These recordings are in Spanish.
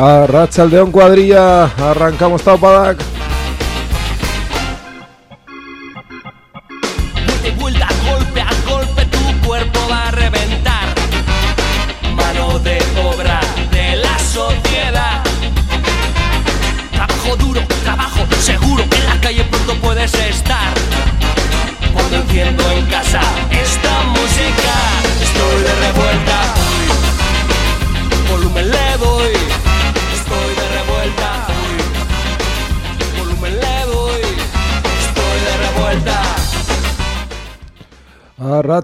A Rachaldeón Cuadrilla, arrancamos Taupadak.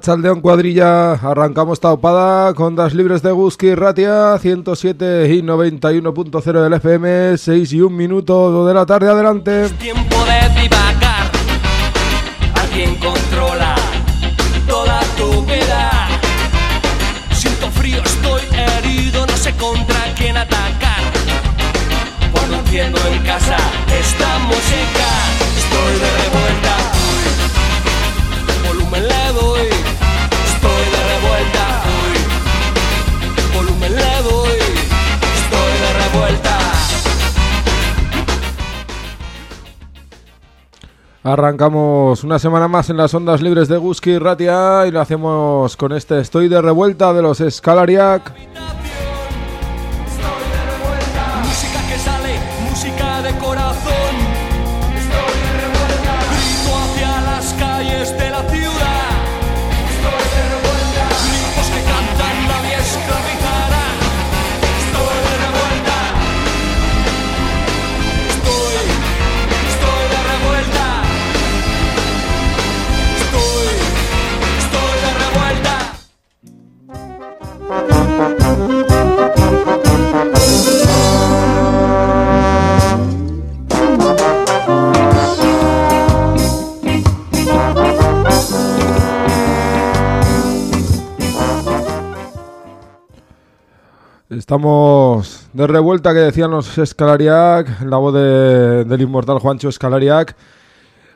A Rachaldeón Cuadrilla, arrancamos Taupada con das libres de Guski Ratia, 107 y 91.0 del FM, 6 y 1 minuto de la tarde, adelante. tiempo de divagar. Alguien controla toda tu vida. Siento frío, estoy herido, no sé contra quién atacar. Cuando enciendo en casa esta música, estoy de revuelta. Arrancamos una semana más en las ondas libres de Guski Ratia y lo hacemos con este Estoy de revuelta de los Scalariac. Estamos de revuelta que decían los Escalariac, la voz de- del inmortal Juancho Escalariac.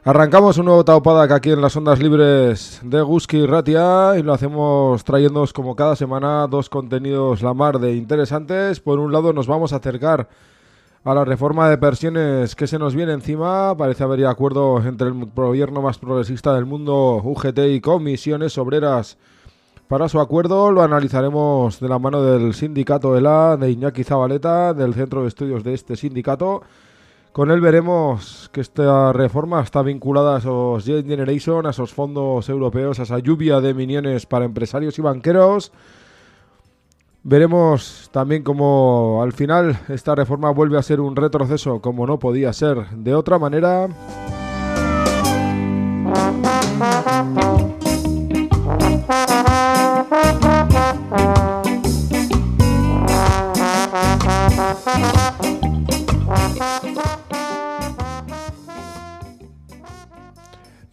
Arrancamos un nuevo Taupadak aquí en las ondas libres de Guski Ratia y lo hacemos trayéndoos como cada semana dos contenidos la mar de interesantes. Por un lado nos vamos a acercar a la reforma de pensiones que se nos viene encima. Parece haber ya acuerdo entre el gobierno más progresista del mundo, UGT y comisiones obreras para su acuerdo lo analizaremos de la mano del sindicato ELA, de Iñaki Zabaleta, del centro de estudios de este sindicato. Con él veremos que esta reforma está vinculada a esos Jet Generation, a esos fondos europeos, a esa lluvia de millones para empresarios y banqueros. Veremos también cómo al final esta reforma vuelve a ser un retroceso como no podía ser de otra manera.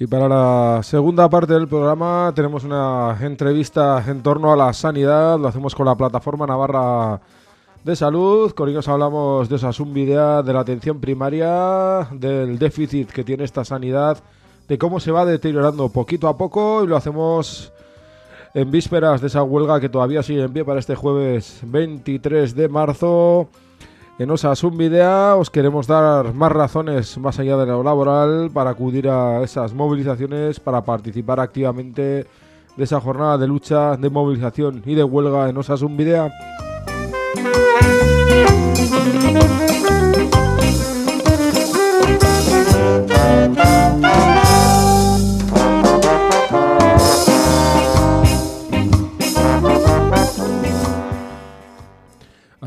Y para la segunda parte del programa tenemos una entrevista en torno a la sanidad. Lo hacemos con la plataforma Navarra de Salud. Con ellos hablamos de esa subidea, de la atención primaria, del déficit que tiene esta sanidad, de cómo se va deteriorando poquito a poco. Y lo hacemos en vísperas de esa huelga que todavía sigue en pie para este jueves 23 de marzo. En Osasun Videa os queremos dar más razones más allá de lo laboral para acudir a esas movilizaciones, para participar activamente de esa jornada de lucha, de movilización y de huelga en Osasun Videa.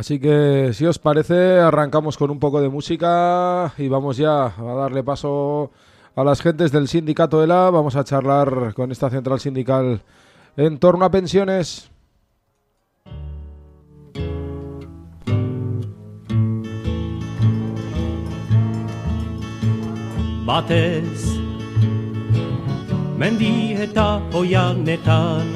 Así que si os parece, arrancamos con un poco de música y vamos ya a darle paso a las gentes del sindicato ELA. Vamos a charlar con esta central sindical en torno a pensiones. batez mendi eta oianetan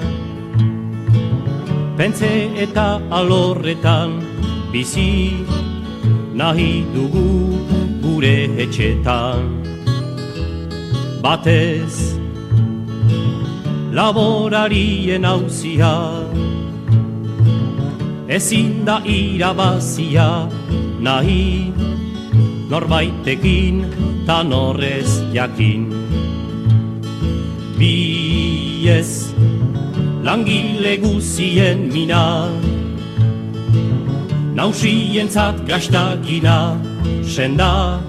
Pentze eta alorretan bizi nahi dugu gure etxetan. Batez laborarien hauzia Ezin da irabazia nahi norbaitekin ta norrez jakin. Biez langile guzien mina Nausien zat gaztagina senda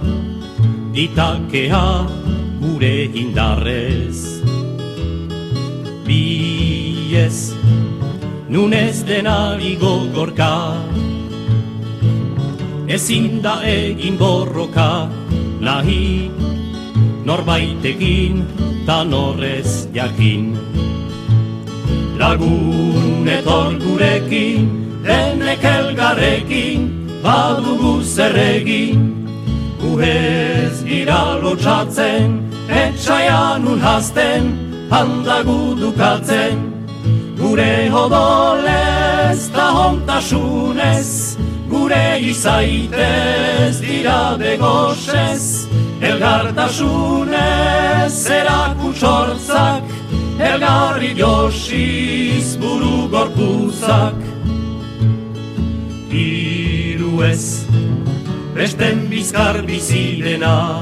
ditakea gure indarrez. Biez nunez denari gogorka ezin da egin borroka nahi norbaitekin ta norrez jakin. Lagun etor gurekin denek elgarrekin badugu zerregin guhez gira lotxatzen etxaian unhazten handagu dukatzen. Gure hodolez ta hontasunez gure izaitez dira begosez elgartasunez erakutsortzak elgarri josiz buru gorpuzak ez besten bizkar bizidena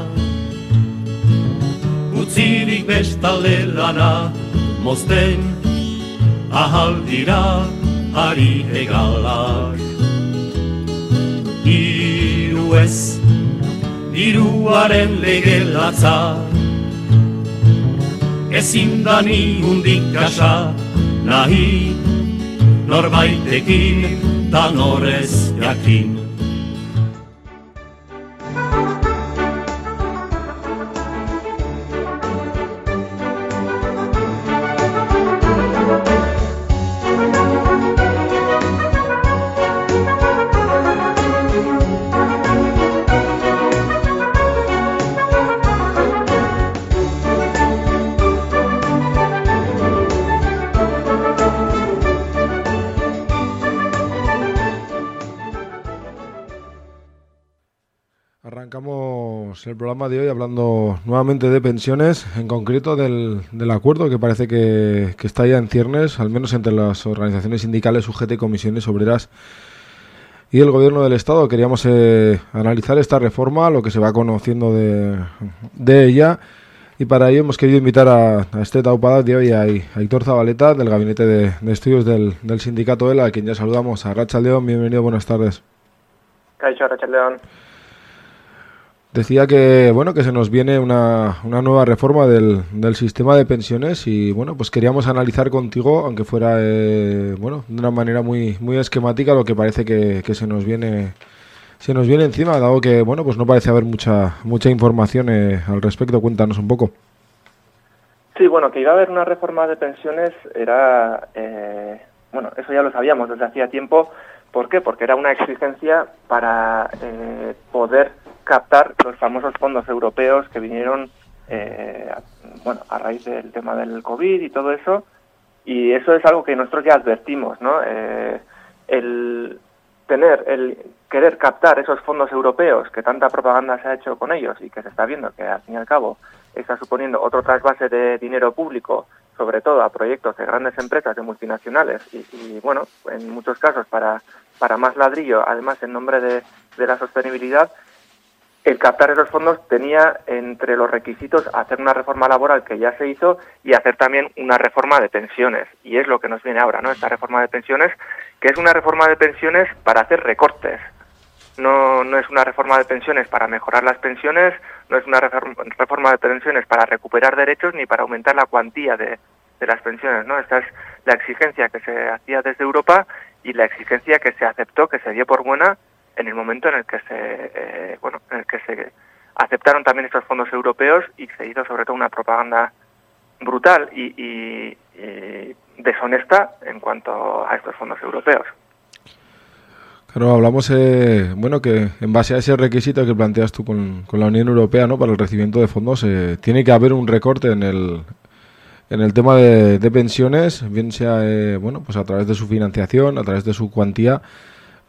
utzirik bestalde lana mozten ahal dira ari egalak Iru ez, iruaren lege latza. Ezin da ni hundik kasa nahi Norbaitekin ta norez jakin el programa de hoy hablando nuevamente de pensiones, en concreto del, del acuerdo que parece que, que está ya en ciernes, al menos entre las organizaciones sindicales, UGT, comisiones obreras y el gobierno del Estado. Queríamos eh, analizar esta reforma, lo que se va conociendo de, de ella. Y para ello hemos querido invitar a, a este taupada de hoy a, Héctor Zabaleta, del Gabinete de, Estudios del, del Sindicato ELA, a quien ya saludamos. A Rachel León, bienvenido, buenas tardes. Rachel León. Decía que bueno que se nos viene una, una nueva reforma del, del, sistema de pensiones y bueno pues queríamos analizar contigo aunque fuera eh, bueno de una manera muy muy esquemática lo que parece que, que, se nos viene se nos viene encima dado que bueno pues no parece haber mucha mucha información eh, al respecto. Cuéntanos un poco. Sí bueno que iba a haber una reforma de pensiones era eh, bueno eso ya lo sabíamos desde hacía tiempo. ¿por qué? porque era una exigencia para eh, poder captar los famosos fondos europeos que vinieron eh, bueno, a raíz del tema del COVID y todo eso. Y eso es algo que nosotros ya advertimos, ¿no? Eh, el tener, el querer captar esos fondos europeos, que tanta propaganda se ha hecho con ellos y que se está viendo que al fin y al cabo está suponiendo otro trasvase de dinero público, sobre todo a proyectos de grandes empresas, de multinacionales, y, y bueno, en muchos casos para, para más ladrillo, además en nombre de, de la sostenibilidad, el captar esos fondos tenía entre los requisitos hacer una reforma laboral que ya se hizo y hacer también una reforma de pensiones. Y es lo que nos viene ahora, ¿no? Esta reforma de pensiones, que es una reforma de pensiones para hacer recortes. No, no es una reforma de pensiones para mejorar las pensiones, no es una reforma de pensiones para recuperar derechos ni para aumentar la cuantía de, de las pensiones, ¿no? Esta es la exigencia que se hacía desde Europa y la exigencia que se aceptó, que se dio por buena en el momento en el que se eh, bueno en el que se aceptaron también estos fondos europeos y se hizo sobre todo una propaganda brutal y, y, deshonesta en cuanto a estos fondos europeos. Claro, hablamos, eh, bueno, que en base a ese requisito que planteas tú con, con la Unión Europea, ¿no? Para el recibimiento de fondos, eh, tiene que haber un recorte en el, en el tema de, pensiones, bien sea eh, bueno pues a través de su financiación, a través de su cuantía,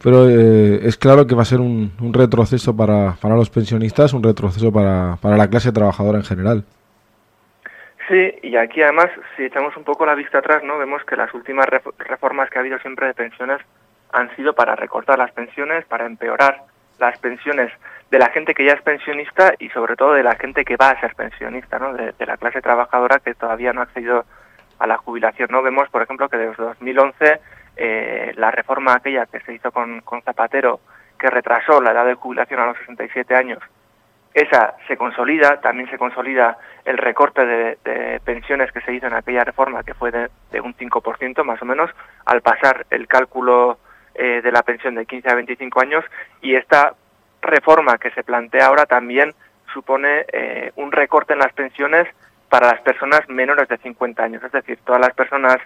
pero eh, es claro que va a ser un, retroceso para, para, los pensionistas, un retroceso para, para la clase trabajadora en general. Sí, y aquí además, si echamos un poco la vista atrás, no vemos que las últimas reformas que ha habido siempre de pensiones han sido para recortar las pensiones, para empeorar las pensiones de la gente que ya es pensionista y sobre todo de la gente que va a ser pensionista, ¿no? de, la clase trabajadora que todavía no ha accedido a la jubilación. ¿no? Vemos, por ejemplo, que desde 2011 eh, la reforma aquella que se hizo con, con Zapatero, que retrasó la edad de jubilación a los 67 años, esa se consolida, también se consolida el recorte de, pensiones que se hizo en aquella reforma, que fue de, un 5% más o menos, al pasar el cálculo eh, de la pensión de 15 a 25 años, y esta reforma que se plantea ahora también supone eh, un recorte en las pensiones para las personas menores de 50 años, es decir, todas las personas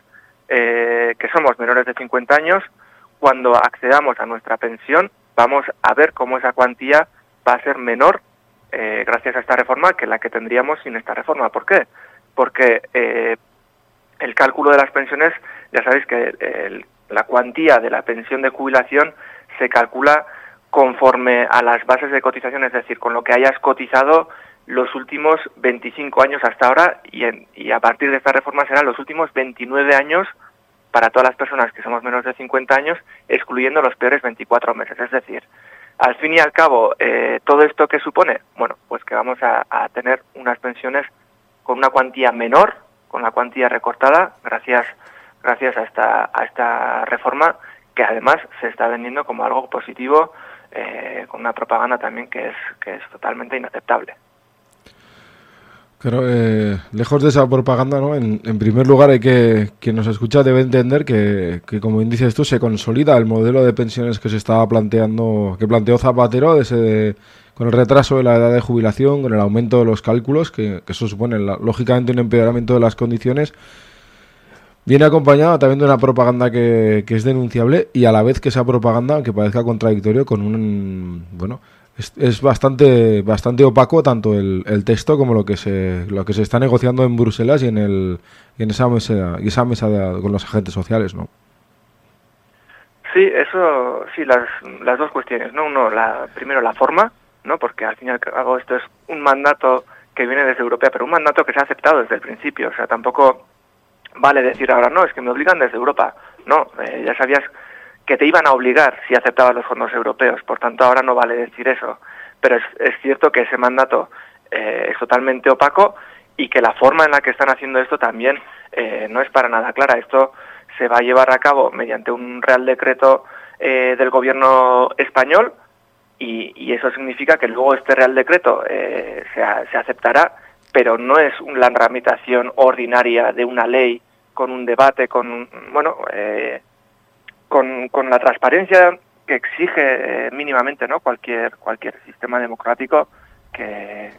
eh, que somos menores de 50 años, cuando accedamos a nuestra pensión, vamos a ver cómo esa cuantía va a ser menor eh, gracias a esta reforma que la que tendríamos sin esta reforma. ¿Por qué? Porque eh, el cálculo de las pensiones, ya sabéis que la cuantía de la pensión de jubilación se calcula conforme a las bases de cotización, es decir, con lo que hayas cotizado los últimos 25 años hasta ahora y, y a partir de esta reforma serán los últimos 29 años para todas las personas que somos menos de 50 años, excluyendo los peores 24 meses. Es decir, al fin y al cabo, eh, todo esto que supone, bueno, pues que vamos a, tener unas pensiones con una cuantía menor, con la cuantía recortada, gracias, gracias a esta, a esta reforma que además se está vendiendo como algo positivo, eh, con una propaganda también que es, que es totalmente inaceptable. Pero eh, lejos de esa propaganda, ¿no? En, primer lugar, hay que quien nos escucha debe entender que, que, como dices tú, se consolida el modelo de pensiones que se estaba planteando, que planteó Zapatero, ese con el retraso de la edad de jubilación, con el aumento de los cálculos, que, eso supone lógicamente un empeoramiento de las condiciones. Viene acompañado también de una propaganda que, que es denunciable y a la vez que esa propaganda, aunque parezca contradictorio, con un bueno es, bastante bastante opaco tanto el, el, texto como lo que se lo que se está negociando en Bruselas y en el en esa mesa y esa mesa con los agentes sociales no sí eso sí las, las dos cuestiones no uno la primero la forma no porque al fin y al cabo esto es un mandato que viene desde Europa pero un mandato que se ha aceptado desde el principio o sea tampoco vale decir ahora no es que me obligan desde Europa no eh, ya sabías que te iban a obligar si aceptabas los fondos europeos. Por tanto, ahora no vale decir eso. Pero es, cierto que ese mandato eh, es totalmente opaco y que la forma en la que están haciendo esto también eh, no es para nada clara. Esto se va a llevar a cabo mediante un real decreto eh, del gobierno español y, eso significa que luego este real decreto se, se, aceptará, pero no es una tramitación ordinaria de una ley con un debate, con bueno, con, con la transparencia que exige eh, mínimamente no cualquier cualquier sistema democrático que,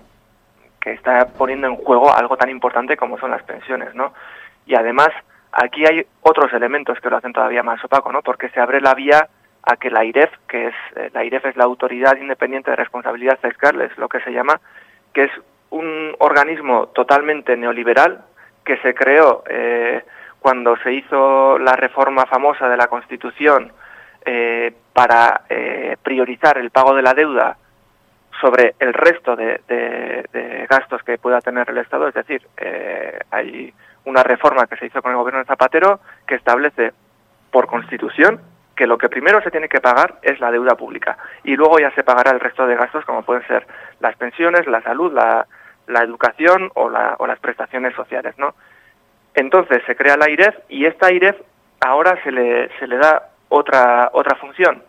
que está poniendo en juego algo tan importante como son las pensiones no y además aquí hay otros elementos que lo hacen todavía más opaco no porque se abre la vía a que la IREF que es eh, la IREF es la autoridad independiente de responsabilidad fiscal es lo que se llama que es un organismo totalmente neoliberal que se creó eh, cuando se hizo la reforma famosa de la Constitución eh, para eh, priorizar el pago de la deuda sobre el resto de, gastos que pueda tener el Estado, es decir, eh, hay una reforma que se hizo con el gobierno de Zapatero que establece por Constitución que lo que primero se tiene que pagar es la deuda pública y luego ya se pagará el resto de gastos como pueden ser las pensiones, la salud, la, la educación o, la, o las prestaciones sociales, ¿no? Entonces se crea la IREF y esta IREF ahora se le, se le da otra, otra función,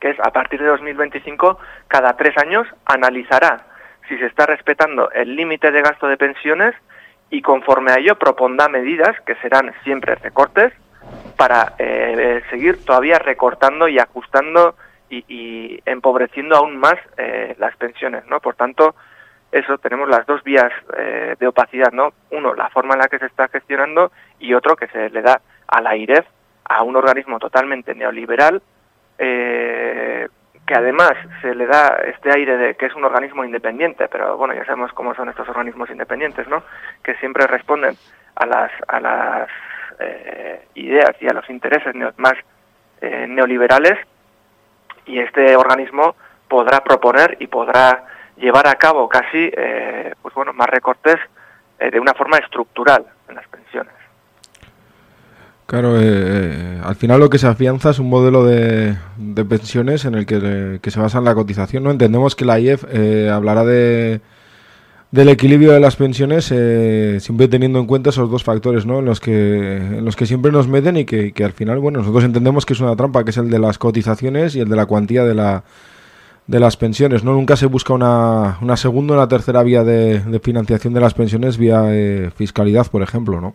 que es a partir de 2025, cada tres años analizará si se está respetando el límite de gasto de pensiones y conforme a ello propondrá medidas, que serán siempre recortes, para eh, seguir todavía recortando y ajustando y, empobreciendo aún más eh, las pensiones, ¿no? Por tanto, eso tenemos las dos vías eh, de opacidad, ¿no? Uno, la forma en la que se está gestionando y otro que se le da a la IREF, a un organismo totalmente neoliberal, eh, que además se le da este aire de que es un organismo independiente, pero bueno, ya sabemos cómo son estos organismos independientes, ¿no? Que siempre responden a las, a las eh, ideas y a los intereses más eh, neoliberales y este organismo podrá proponer y podrá llevar a cabo casi eh, pues bueno más recortes de una forma estructural en las pensiones. Claro, al final lo que se afianza es un modelo de, de pensiones en el que, se basa en la cotización. No entendemos que la IEF hablará de, del equilibrio de las pensiones, eh, siempre teniendo en cuenta esos dos factores, ¿no? En los que, en los que siempre nos meten y que, al final, bueno, nosotros entendemos que es una trampa, que es el de las cotizaciones y el de la cuantía de la de las pensiones, ¿no? Nunca se busca una, una segunda o una tercera vía de, financiación de las pensiones vía eh, fiscalidad, por ejemplo, ¿no?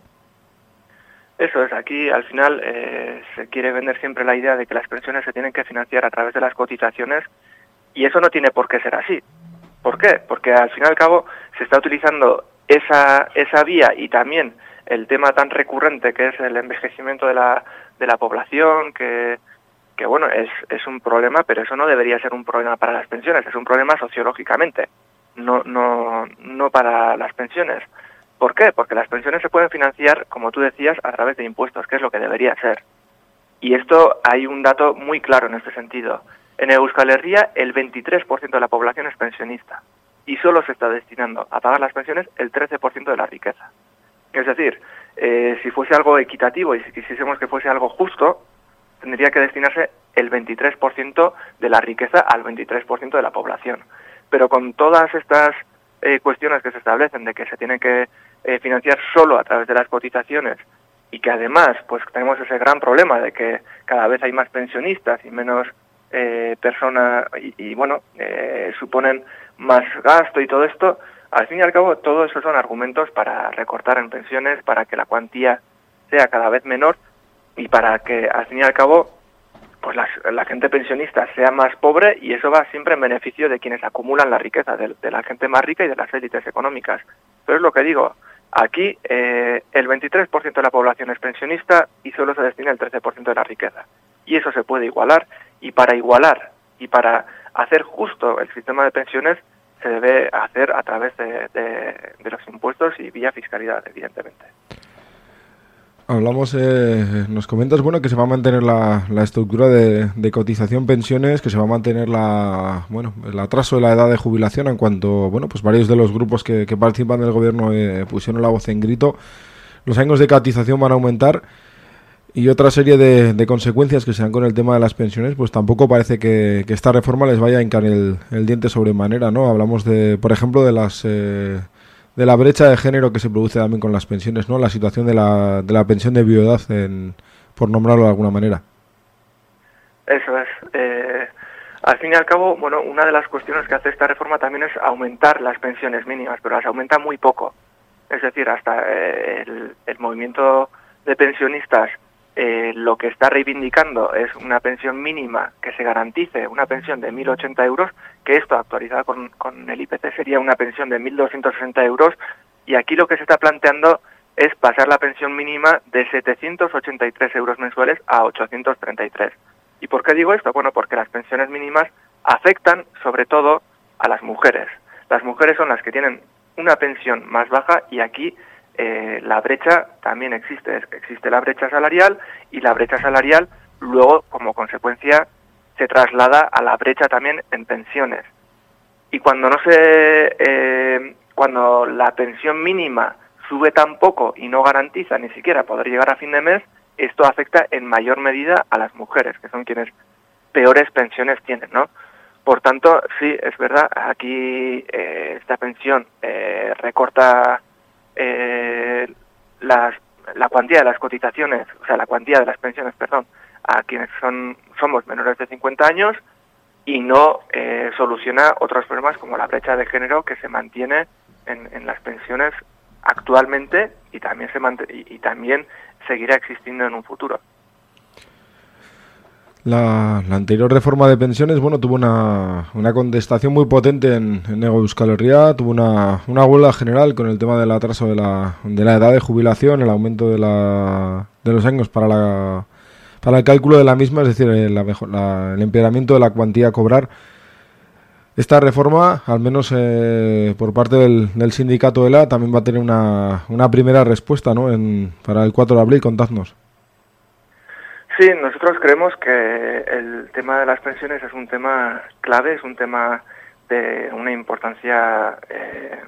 Eso es, aquí al final eh, se quiere vender siempre la idea de que las pensiones se tienen que financiar a través de las cotizaciones y eso no tiene por qué ser así. ¿Por qué? Porque al fin y al cabo se está utilizando esa, esa vía y también el tema tan recurrente que es el envejecimiento de la, de la población, que, que bueno, es, es un problema, pero eso no debería ser un problema para las pensiones, es un problema sociológicamente, no, no, no para las pensiones. ¿Por qué? Porque las pensiones se pueden financiar, como tú decías, a través de impuestos, que es lo que debería ser. Y esto hay un dato muy claro en este sentido. En Euskal Herria el 23% de la población es pensionista y solo se está destinando a pagar las pensiones el 13% de la riqueza. Es decir, eh, si fuese algo equitativo y si quisiésemos que fuese algo justo, tendría que destinarse el 23% de la riqueza al 23% de la población. Pero con todas estas eh, cuestiones que se establecen de que se tiene que eh, financiar solo a través de las cotizaciones y que además pues tenemos ese gran problema de que cada vez hay más pensionistas y menos eh, personas y, bueno, eh, suponen más gasto y todo esto, al fin y al cabo todo eso son argumentos para recortar en pensiones, para que la cuantía sea cada vez menor y para que al fin y al cabo pues la, gente pensionista sea más pobre y eso va siempre en beneficio de quienes acumulan la riqueza, de, la gente más rica y de las élites económicas. Pero es lo que digo, aquí eh, el 23% de la población es pensionista y solo se destina el 13% de la riqueza. Y eso se puede igualar y para igualar y para hacer justo el sistema de pensiones se debe hacer a través de, los impuestos y vía fiscalidad, evidentemente. Hablamos, eh, nos comentas, bueno, que se va a mantener la, estructura de, cotización pensiones, que se va a mantener la, bueno, el atraso de la edad de jubilación en cuanto, bueno, pues varios de los grupos que, participan del gobierno eh, pusieron la voz en grito. Los años de cotización van a aumentar y otra serie de, consecuencias que se dan con el tema de las pensiones, pues tampoco parece que, esta reforma les vaya a hincar el, diente sobremanera, ¿no? Hablamos de, por ejemplo, de las eh, de la brecha de género que se produce también con las pensiones, ¿no? La situación de la, de la pensión de viudedad, en, por nombrarlo de alguna manera. Eso es. Eh, al fin y al cabo, bueno, una de las cuestiones que hace esta reforma también es aumentar las pensiones mínimas, pero las aumenta muy poco. Es decir, hasta eh, el, el movimiento de pensionistas eh, lo que está reivindicando es una pensión mínima que se garantice, una pensión de 1.080 euros, que esto actualizada con, con el IPC sería una pensión de 1.260 euros, y aquí lo que se está planteando es pasar la pensión mínima de 783 euros mensuales a 833. ¿Y por qué digo esto? Bueno, porque las pensiones mínimas afectan sobre todo a las mujeres. Las mujeres son las que tienen una pensión más baja y aquí eh, la brecha también existe. Existe la brecha salarial y la brecha salarial luego, como consecuencia, se traslada a la brecha también en pensiones. Y cuando no se, eh, cuando la pensión mínima sube tan poco y no garantiza ni siquiera poder llegar a fin de mes, esto afecta en mayor medida a las mujeres, que son quienes peores pensiones tienen, ¿no? Por tanto, sí, es verdad, aquí eh, esta pensión recorta eh, las, la cuantía de las cotizaciones, o sea, la cuantía de las pensiones, perdón, a quienes son somos menores de 50 años y no eh, soluciona otros problemas como la brecha de género que se mantiene en, las pensiones actualmente y también se y también seguirá existiendo en un futuro. La, anterior reforma de pensiones, bueno, tuvo una, una contestación muy potente en, en Euskal Herria, tuvo una, una huelga general con el tema del atraso de la, de la edad de jubilación, el aumento de, la, de los años para, la, para el cálculo de la misma, es decir, el, la, el empeoramiento de la cuantía a cobrar. esta reforma, al menos eh, por parte del, del, sindicato ELA, también va a tener una, una primera respuesta ¿no? en, para el 4 de abril. Contadnos. Sí, nosotros creemos que el tema de las pensiones es un tema clave, es un tema de una importancia eh,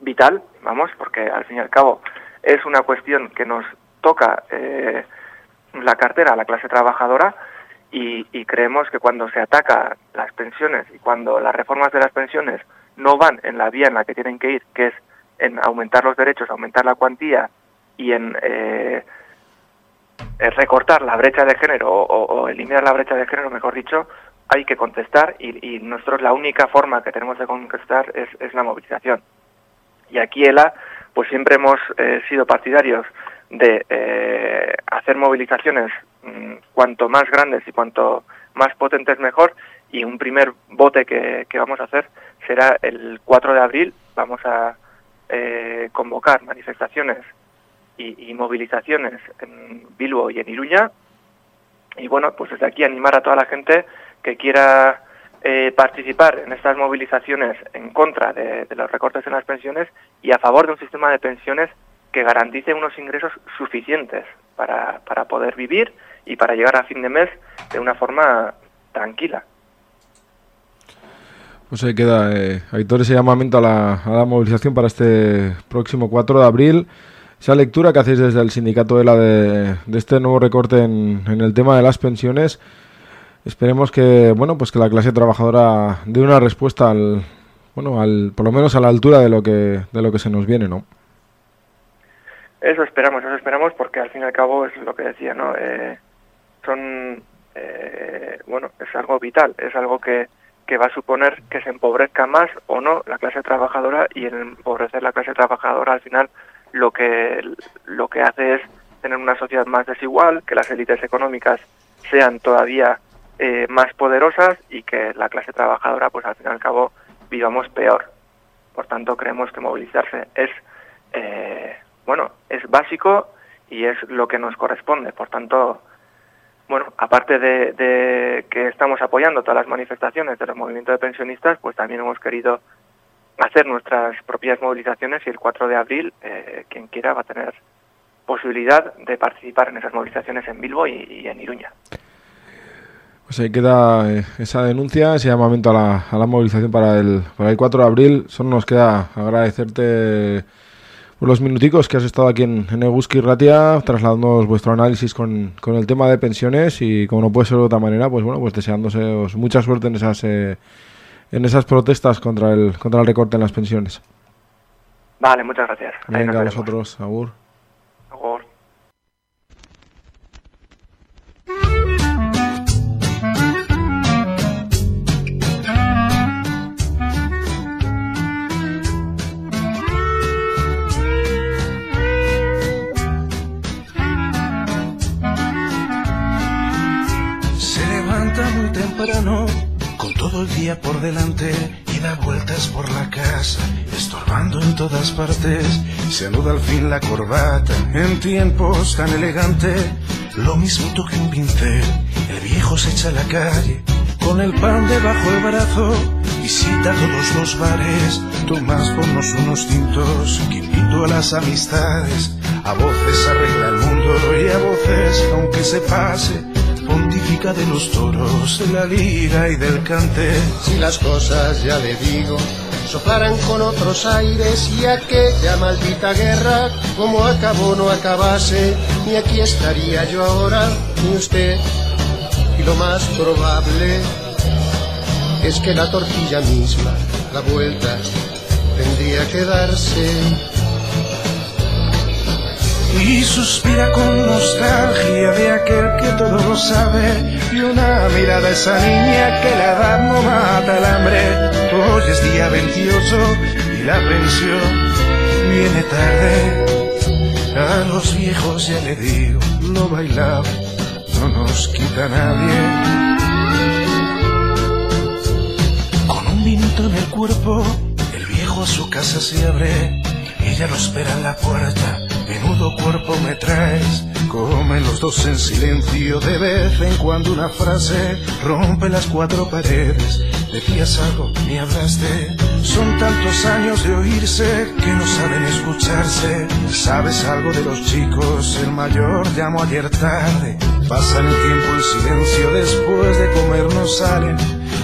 vital, vamos, porque al fin y al cabo es una cuestión que nos toca eh, la cartera la clase trabajadora y, y, creemos que cuando se ataca las pensiones y cuando las reformas de las pensiones no van en la vía en la que tienen que ir, que es en aumentar los derechos, aumentar la cuantía y en eh, recortar la brecha de género o, eliminar la brecha de género, mejor dicho, hay que contestar y, y nosotros la única forma que tenemos de contestar es, es la movilización. Y aquí ELA, pues siempre hemos eh, sido partidarios de eh, hacer movilizaciones mmm, cuanto más grandes y cuanto más potentes mejor y un primer bote que, que vamos a hacer será el 4 de abril vamos a eh, convocar manifestaciones y, movilizaciones en Bilbo y en Iruña y bueno pues desde aquí animar a toda la gente que quiera eh, participar en estas movilizaciones en contra de, de los recortes en las pensiones y a favor de un sistema de pensiones que garantice unos ingresos suficientes para, para poder vivir y para llegar a fin de mes de una forma tranquila. Pues ahí queda, eh, Aitor, ese llamamiento a la, a la, movilización para este próximo 4 de abril. Esa lectura que hacéis desde el sindicato de la de, este nuevo recorte en, el tema de las pensiones. Esperemos que, bueno, pues que la clase trabajadora dé una respuesta al, bueno, al, por lo menos a la altura de lo que, de lo que se nos viene, ¿no? Eso esperamos, eso esperamos, porque al fin y al cabo es lo que decía, ¿no? Eh, son, eh, bueno, es algo vital, es algo que, que va a suponer que se empobrezca más o no la clase trabajadora y en empobrecer la clase trabajadora al final lo que, lo que hace es tener una sociedad más desigual, que las élites económicas sean todavía eh, más poderosas y que la clase trabajadora, pues al fin y al cabo, vivamos peor. Por tanto, creemos que movilizarse es eh, bueno, es básico y es lo que nos corresponde. Por tanto, bueno, aparte de, de, que estamos apoyando todas las manifestaciones de los movimientos de pensionistas, pues también hemos querido hacer nuestras propias movilizaciones y el 4 de abril, eh, quien quiera va a tener posibilidad de participar en esas movilizaciones en Bilbo y, y en Iruña. Pues ahí queda eh, esa denuncia, ese llamamiento a la, a la movilización para el, para el 4 de abril. Solo nos queda agradecerte por los minuticos que has estado aquí en, en Eguski Ratia, trasladándonos vuestro análisis con, con, el tema de pensiones y como no puede ser de otra manera, pues bueno, pues deseándose mucha suerte en esas eh, en esas protestas contra el contra el recorte en las pensiones. Vale, muchas gracias. Venga, a vosotros, Agur. Agur. Todo el día por delante y da vueltas por la casa, estorbando en todas partes. Se anuda al fin la corbata en tiempos tan elegante, lo mismo que un pincel. El viejo se echa a la calle con el pan debajo del brazo, visita todos los bares, tomas ponnos unos tintos, que invito a las amistades. A voces arregla el mundo y a voces, aunque se pase, pontifica de los toros, de la lira y del cante. Si las cosas, ya le digo, soplaran con otros aires y aquella maldita guerra, como acabó no acabase, ni aquí estaría yo ahora, ni usted. Y lo más probable es que la tortilla misma, la vuelta, tendría que darse y suspira con nostalgia de aquel que todo lo sabe y una mirada a esa niña que la edad no mata el hambre. Hoy es día 28 y la pensión viene tarde. A los viejos ya le digo, no bailar no nos quita nadie. Con un vinito en el cuerpo, el viejo a su casa se abre. Ella lo espera en la puerta Menudo cuerpo me traes, Comen los dos en silencio, de vez en cuando una frase rompe las cuatro paredes. Decías algo, ni hablaste. Son tantos años de oírse que no saben escucharse. ¿Sabes algo de los chicos? El mayor llamó ayer tarde. Pasan el tiempo en silencio, después de comer no salen.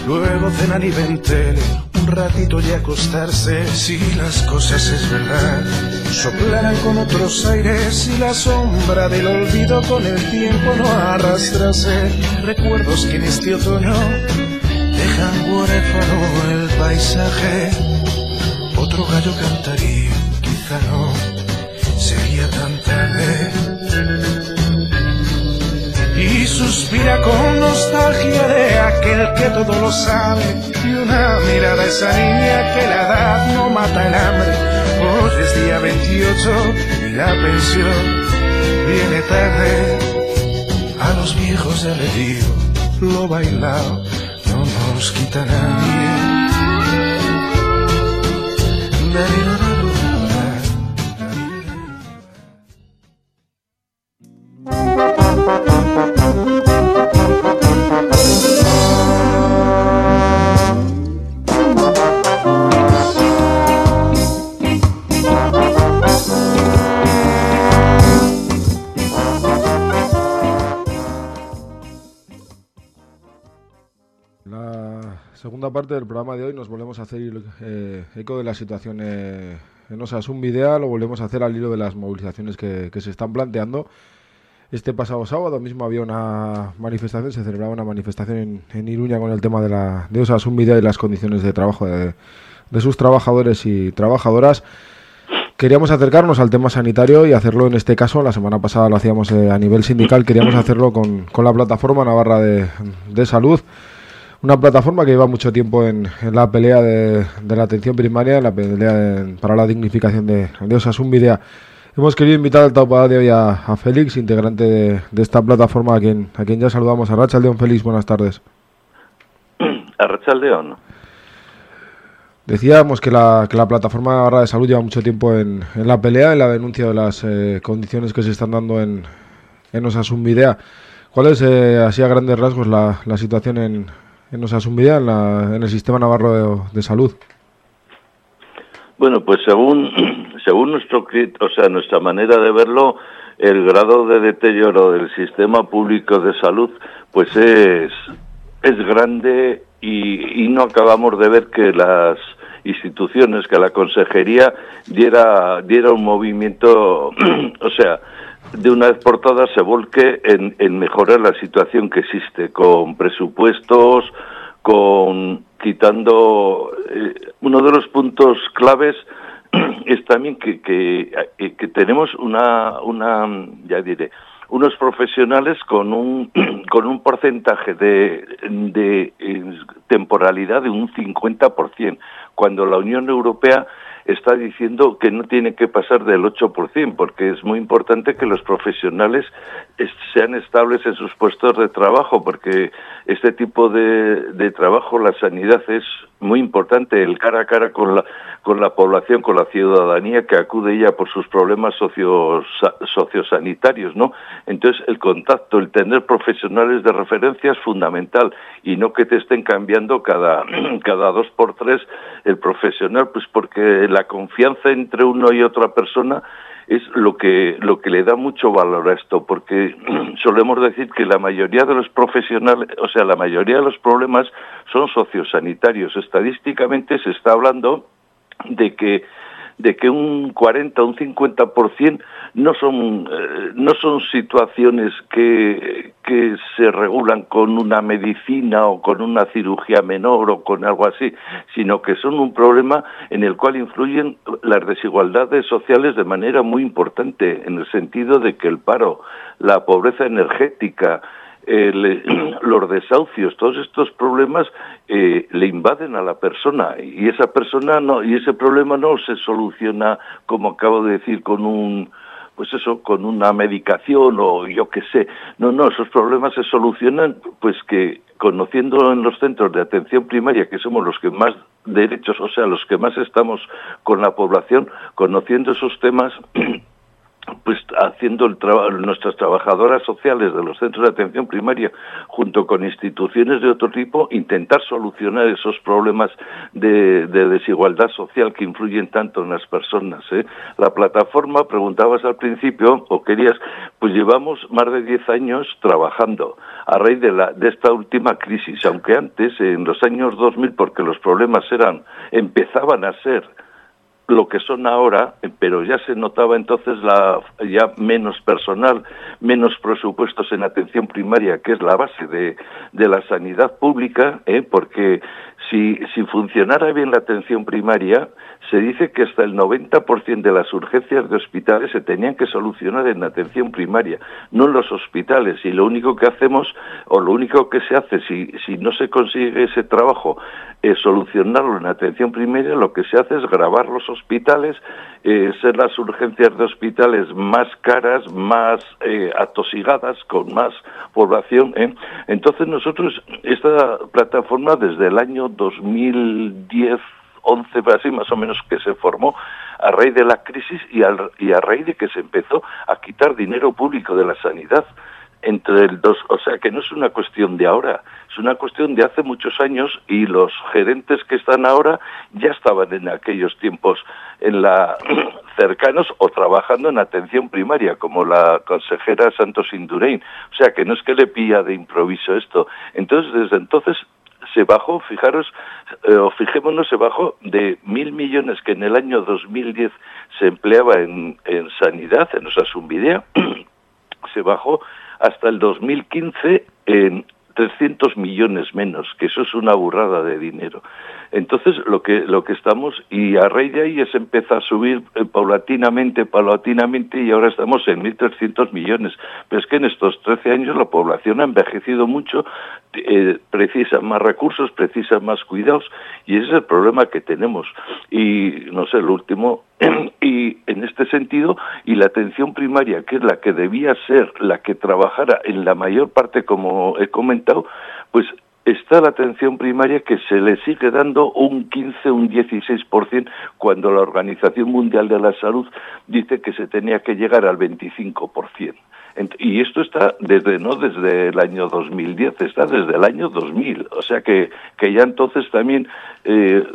Luego cenan y ven tele un ratito y acostarse si las cosas es verdad. Soplaran con otros aires y la sombra del olvido con el tiempo no arrastrase recuerdos que en este otoño dejan huérfano el paisaje. Otro gallo cantaría quizá no sería tan tarde suspira con nostalgia de aquel que todo lo sabe y una mirada esa niña que la edad no mata el hambre. Hoy es día 28 y la pensión viene tarde. A los viejos ya le digo, lo bailado no nos quita nadie. Parte del programa de hoy nos volvemos a hacer eh, eco de la situación eh, en Osasun Videa, lo volvemos a hacer al hilo de las movilizaciones que, se están planteando. Este pasado sábado mismo había una manifestación, se celebraba una manifestación en, en Iruña con el tema de, la, de Osasun Videa y las condiciones de trabajo de, sus trabajadores y trabajadoras. Queríamos acercarnos al tema sanitario y hacerlo en este caso, la semana pasada lo hacíamos eh, a nivel sindical, queríamos hacerlo con, con la plataforma Navarra de, de Salud una plataforma que lleva mucho tiempo en, la pelea de, la atención primaria, en la pelea para la dignificación de, de Osasun Videa. Hemos querido invitar al taupada de hoy a, Félix, integrante de, esta plataforma, a quien, a quien ya saludamos. A Rachel León, Félix, buenas tardes. A Rachel León. Decíamos que la, que la plataforma de salud lleva mucho tiempo en, la pelea, en la denuncia de las eh, condiciones que se están dando en, en Osasun Videa. ¿Cuál es, eh, así a grandes rasgos, la, la situación en, en en, en el sistema navarro de, salud? Bueno, pues según, según nuestro, o sea, nuestra manera de verlo, el grado de deterioro del sistema público de salud, pues es, es grande y, y no acabamos de ver que las instituciones, que la consejería diera, diera un movimiento, o sea, de una vez por todas se volque en, mejorar la situación que existe, con presupuestos, con quitando eh, uno de los puntos claves es también que, que, eh, que, tenemos una, una, ya diré, unos profesionales con un, con un porcentaje de, de eh, temporalidad de un 50%, cuando la Unión Europea está diciendo que no tiene que pasar del 8%, porque es muy importante que los profesionales sean estables en sus puestos de trabajo, porque este tipo de, de trabajo, la sanidad, es muy importante, el cara a cara con la, con la población, con la ciudadanía que acude ya por sus problemas socios, sociosanitarios, ¿no? Entonces, el contacto, el tener profesionales de referencia es fundamental y no que te estén cambiando cada, cada dos por tres el profesional, pues porque la confianza entre uno y otra persona es lo que lo que le da mucho valor a esto porque solemos decir que la mayoría de los profesionales, o sea, la mayoría de los problemas son sociosanitarios. Estadísticamente se está hablando de que de que un 40 o un 50% no son eh, no son situaciones que, que se regulan con una medicina o con una cirugía menor o con algo así, sino que son un problema en el cual influyen las desigualdades sociales de manera muy importante en el sentido de que el paro, la pobreza energética, los desahucios, todos estos problemas eh, le invaden a la persona. Y esa persona no y ese problema no se soluciona como acabo de decir con un pues eso con una medicación o yo qué sé. No no esos problemas se solucionan pues que conociendo en los centros de atención primaria que somos los que más derechos o sea los que más estamos con la población conociendo esos temas pues haciendo el trabajo nuestras trabajadoras sociales de los centros de atención primaria junto con instituciones de otro tipo intentar solucionar esos problemas de, desigualdad social que influyen tanto en las personas ¿eh? la plataforma preguntabas al principio o querías pues llevamos más de 10 años trabajando a raíz de la de esta última crisis aunque antes en los años 2000 porque los problemas eran empezaban a ser lo que son ahora, pero ya se notaba entonces la ya menos personal, menos presupuestos en atención primaria, que es la base de, de la sanidad pública, ¿eh? porque si, si funcionara bien la atención primaria, se dice que hasta el 90% de las urgencias de hospitales se tenían que solucionar en atención primaria, no en los hospitales. Y lo único que hacemos, o lo único que se hace, si, si no se consigue ese trabajo, solucionarlo en atención primaria, lo que se hace es grabar los hospitales, eh, ser las urgencias de hospitales más caras, más eh, atosigadas, con más población. ¿eh? Entonces nosotros, esta plataforma desde el año 2010, 11, así más o menos, que se formó a raíz de la crisis y, y a raíz de que se empezó a quitar dinero público de la sanidad entre el dos, o sea que no es una cuestión de ahora, es una cuestión de hace muchos años y los gerentes que están ahora ya estaban en aquellos tiempos en la cercanos o trabajando en atención primaria, como la consejera Santos Indurain. O sea que no es que le pilla de improviso esto. Entonces, desde entonces se bajó, fijaros, eh, o fijémonos, se bajó de mil millones que en el año 2010 se empleaba en, en sanidad, en Osasunvidea, se bajó hasta el 2015 en 300 millones menos, que eso es una burrada de dinero. Entonces, lo que, lo que estamos, y a raíz de ahí es empezar a subir eh, paulatinamente, paulatinamente, y ahora estamos en 1.300 millones. Pero es que en estos 13 años la población ha envejecido mucho, eh, precisa más recursos, precisa más cuidados, y ese es el problema que tenemos. Y, no sé, lo último, y en este sentido, y la atención primaria, que es la que debía ser la que trabajara en la mayor parte, como he comentado, pues está la atención primaria que se le sigue dando un 15, un 16%, cuando la Organización Mundial de la Salud dice que se tenía que llegar al 25%. Y esto está desde no desde el año 2010, está desde el año 2000. O sea que, que ya entonces también eh,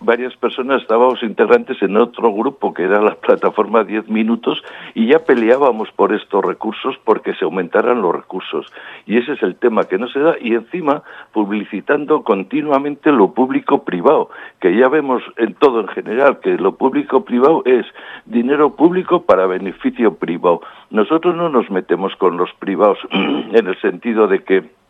varias personas estábamos integrantes en otro grupo que era la plataforma 10 minutos y ya peleábamos por estos recursos porque se aumentaran los recursos. Y ese es el tema que no se da y encima publicitando continuamente lo público-privado, que ya vemos en todo en general que lo público-privado es dinero público para beneficio privado. Nosotros no nos metemos con los privados en el sentido de que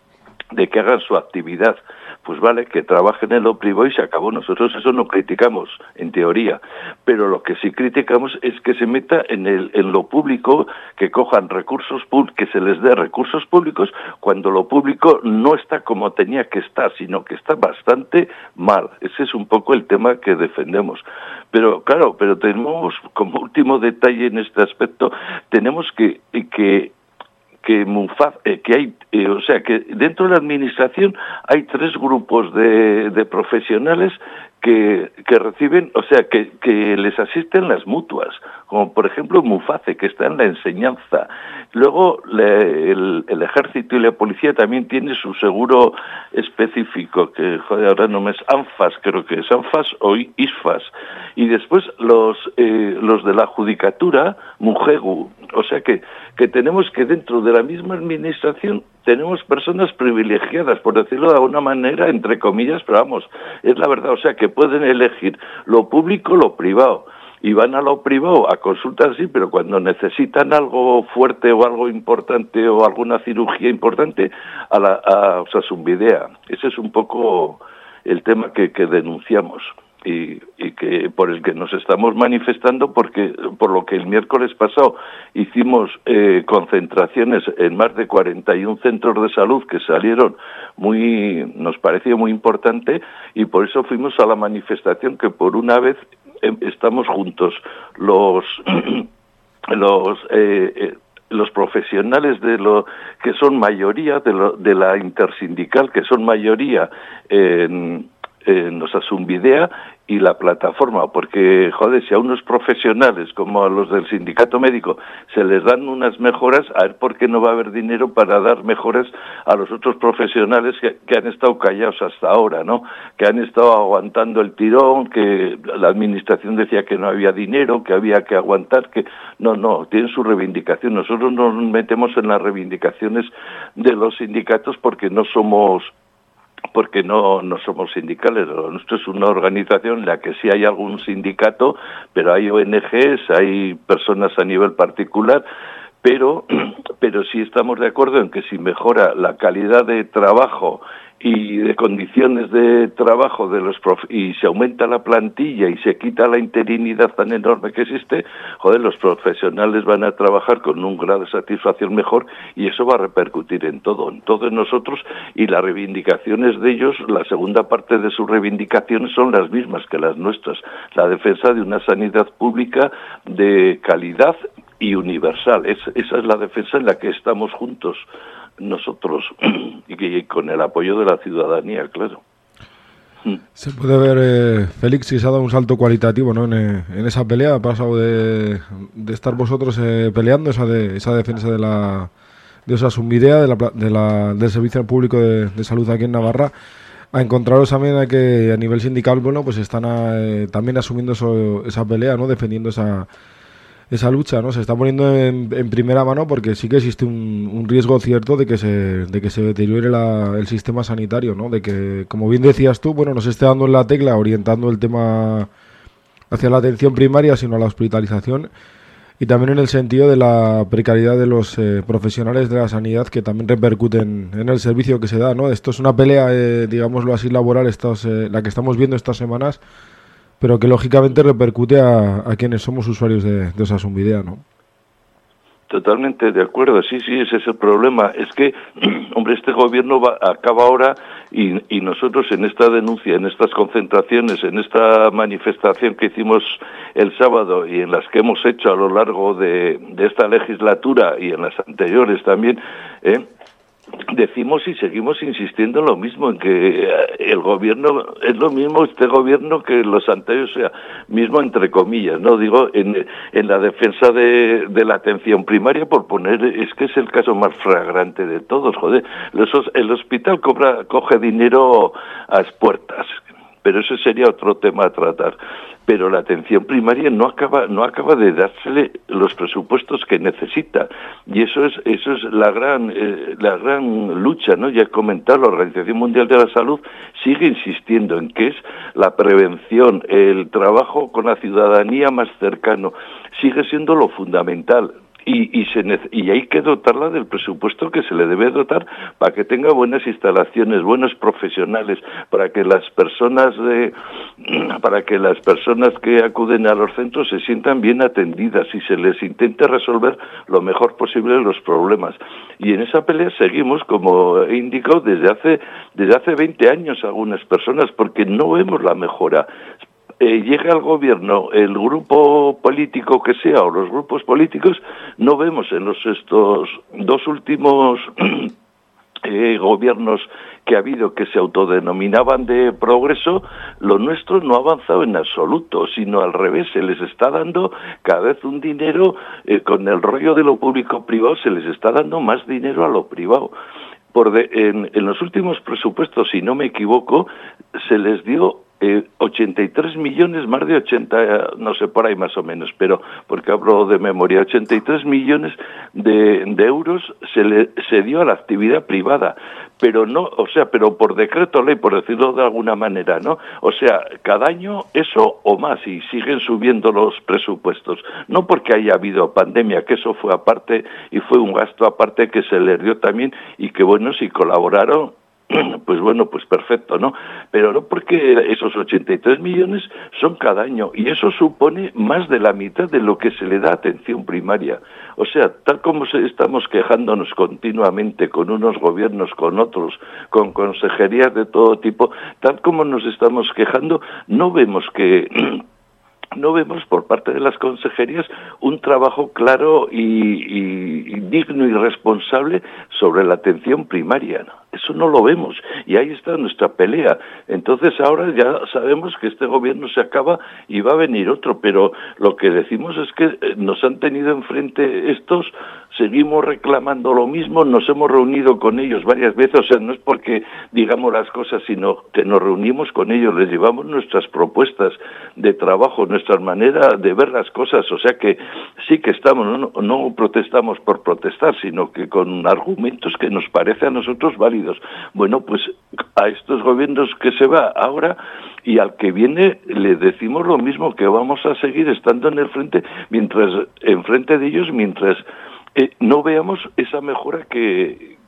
de que hagan su actividad pues vale, que trabajen en lo privado y se acabó. Nosotros eso no criticamos, en teoría, pero lo que sí criticamos es que se meta en, el, en lo público, que cojan recursos que se les dé recursos públicos cuando lo público no está como tenía que estar, sino que está bastante mal. Ese es un poco el tema que defendemos. Pero claro, pero tenemos como último detalle en este aspecto, tenemos que, que que eh, que hay, eh, o sea, que dentro de la administración hay tres grupos de, de profesionales que, que, reciben, o sea, que, que les asisten las mutuas, como por ejemplo Muface, que está en la enseñanza. Luego el, el, ejército y la policía también tiene su seguro específico, que joder, ahora no me es ANFAS, creo que es ANFAS o ISFAS. Y después los, eh, los de la judicatura, MUJEGU. O sea que, que tenemos que dentro de la misma administración tenemos personas privilegiadas, por decirlo de alguna manera, entre comillas, pero vamos, es la verdad, o sea, que pueden elegir lo público, lo privado, y van a lo privado a consultar, sí, pero cuando necesitan algo fuerte o algo importante o alguna cirugía importante, a, la, a. Ese es un poco el tema que, que denunciamos y, que por el que nos estamos manifestando porque por lo que el miércoles pasado hicimos eh, concentraciones en más de 41 centros de salud que salieron muy nos pareció muy importante y por eso fuimos a la manifestación que por una vez eh, estamos juntos los los eh, eh, los profesionales de lo que son mayoría de, lo, de la intersindical que son mayoría en eh, nos Asumbidea y la plataforma, porque, joder, si a unos profesionales como a los del sindicato médico se les dan unas mejoras, a ver por qué no va a haber dinero para dar mejoras a los otros profesionales que, que han estado callados hasta ahora, ¿no? Que han estado aguantando el tirón, que la administración decía que no había dinero, que había que aguantar, que no, no, tienen su reivindicación. Nosotros nos metemos en las reivindicaciones de los sindicatos porque no somos porque no, no somos sindicales. Nuestro es una organización en la que sí hay algún sindicato, pero hay ONGs, hay personas a nivel particular, pero, pero sí estamos de acuerdo en que si mejora la calidad de trabajo y de condiciones de trabajo de los prof y se aumenta la plantilla y se quita la interinidad tan enorme que existe, joder, los profesionales van a trabajar con un grado de satisfacción mejor y eso va a repercutir en todo, en todos nosotros y las reivindicaciones de ellos, la segunda parte de sus reivindicaciones son las mismas que las nuestras, la defensa de una sanidad pública de calidad y universal. Es, esa es la defensa en la que estamos juntos nosotros y con el apoyo de la ciudadanía, claro. Se puede ver, eh, Félix, si se ha dado un salto cualitativo ¿no? en, eh, en esa pelea. Ha pasado de, de estar vosotros eh, peleando esa, de, esa defensa de la de esa subidea de la, de la, del Servicio Público de, de, Salud aquí en Navarra a encontraros también a que a nivel sindical bueno pues están a, eh, también asumiendo eso, esa pelea, ¿no? defendiendo esa, esa lucha, ¿no? Se está poniendo en, en primera mano porque sí que existe un, riesgo cierto de que se, de que se deteriore la, el sistema sanitario, ¿no? De que, como bien decías tú, bueno, nos esté dando en la tecla, orientando el tema hacia la atención primaria, sino a la hospitalización y también en el sentido de la precariedad de los eh, profesionales de la sanidad que también repercuten en el servicio que se da, ¿no? Esto es una pelea, eh, digámoslo así, laboral, estos, eh, la que estamos viendo estas semanas pero que lógicamente repercute a, a quienes somos usuarios de, de Osasun Video, ¿no? Totalmente de acuerdo, sí, sí, ese es el problema. Es que, hombre, este gobierno va, acaba ahora y, y, nosotros en esta denuncia, en estas concentraciones, en esta manifestación que hicimos el sábado y en las que hemos hecho a lo largo de, de esta legislatura y en las anteriores también, ¿eh? Decimos y seguimos insistiendo en lo mismo, en que eh, el gobierno es lo mismo este gobierno que los anteriores, o sea, mismo entre comillas, no digo en, en la defensa de, de, la atención primaria, por poner, es que es el caso más flagrante de todos, joder, los, el hospital cobra, coge dinero a las puertas, pero ese sería otro tema a tratar. Pero la atención primaria no acaba no acaba de dársele los presupuestos que necesita. Y eso es eso es la gran eh, la gran lucha no ya he comentado la Organización Mundial de la Salud sigue insistiendo en que es la prevención el trabajo con la ciudadanía más cercano. Sigue siendo lo fundamental y, y, se, y hay que dotarla del presupuesto que se le debe dotar para que tenga buenas instalaciones, buenos profesionales, para que las personas de, para que las personas que acuden a los centros se sientan bien atendidas y se les intente resolver lo mejor posible los problemas. Y en esa pelea seguimos, como he indicado, desde hace, desde hace 20 años algunas personas, porque no vemos la mejora eh, llega al gobierno el grupo político que sea o los grupos políticos, no vemos en los estos dos últimos eh, gobiernos que ha habido que se autodenominaban de progreso, lo nuestro no ha avanzado en absoluto, sino al revés, se les está dando cada vez un dinero, eh, con el rollo de lo público-privado, se les está dando más dinero a lo privado. Por de, en, en los últimos presupuestos, si no me equivoco, se les dio eh, 83 millones, más de 80, no sé por ahí más o menos, pero porque hablo de memoria, 83 millones de, de euros se, le, se dio a la actividad privada, pero no, o sea, pero por decreto ley, por decirlo de alguna manera, ¿no? O sea, cada año eso o más y siguen subiendo los presupuestos, no porque haya habido pandemia, que eso fue aparte y fue un gasto aparte que se les dio también y que bueno, si colaboraron pues bueno, pues perfecto, ¿no? Pero no porque esos 83 millones son cada año y eso supone más de la mitad de lo que se le da atención primaria. O sea, tal como estamos quejándonos continuamente con unos gobiernos, con otros, con consejerías de todo tipo, tal como nos estamos quejando, no vemos que no vemos por parte de las consejerías un trabajo claro y, y, y digno y responsable sobre la atención primaria. ¿no? Eso no lo vemos. Y ahí está nuestra pelea. Entonces ahora ya sabemos que este gobierno se acaba y va a venir otro, pero lo que decimos es que eh, nos han tenido enfrente estos, seguimos reclamando lo mismo, nos hemos reunido con ellos varias veces, o sea, no es porque digamos las cosas, sino que nos reunimos con ellos, les llevamos nuestras propuestas de trabajo, nuestra manera de ver las cosas, o sea que sí que estamos, no, no protestamos por protestar, sino que con argumentos que nos parece a nosotros válidos bueno, pues a estos gobiernos que se va ahora y al que viene le decimos lo mismo, que vamos a seguir estando en el frente, mientras, enfrente de ellos, mientras eh, no veamos esa mejora que, que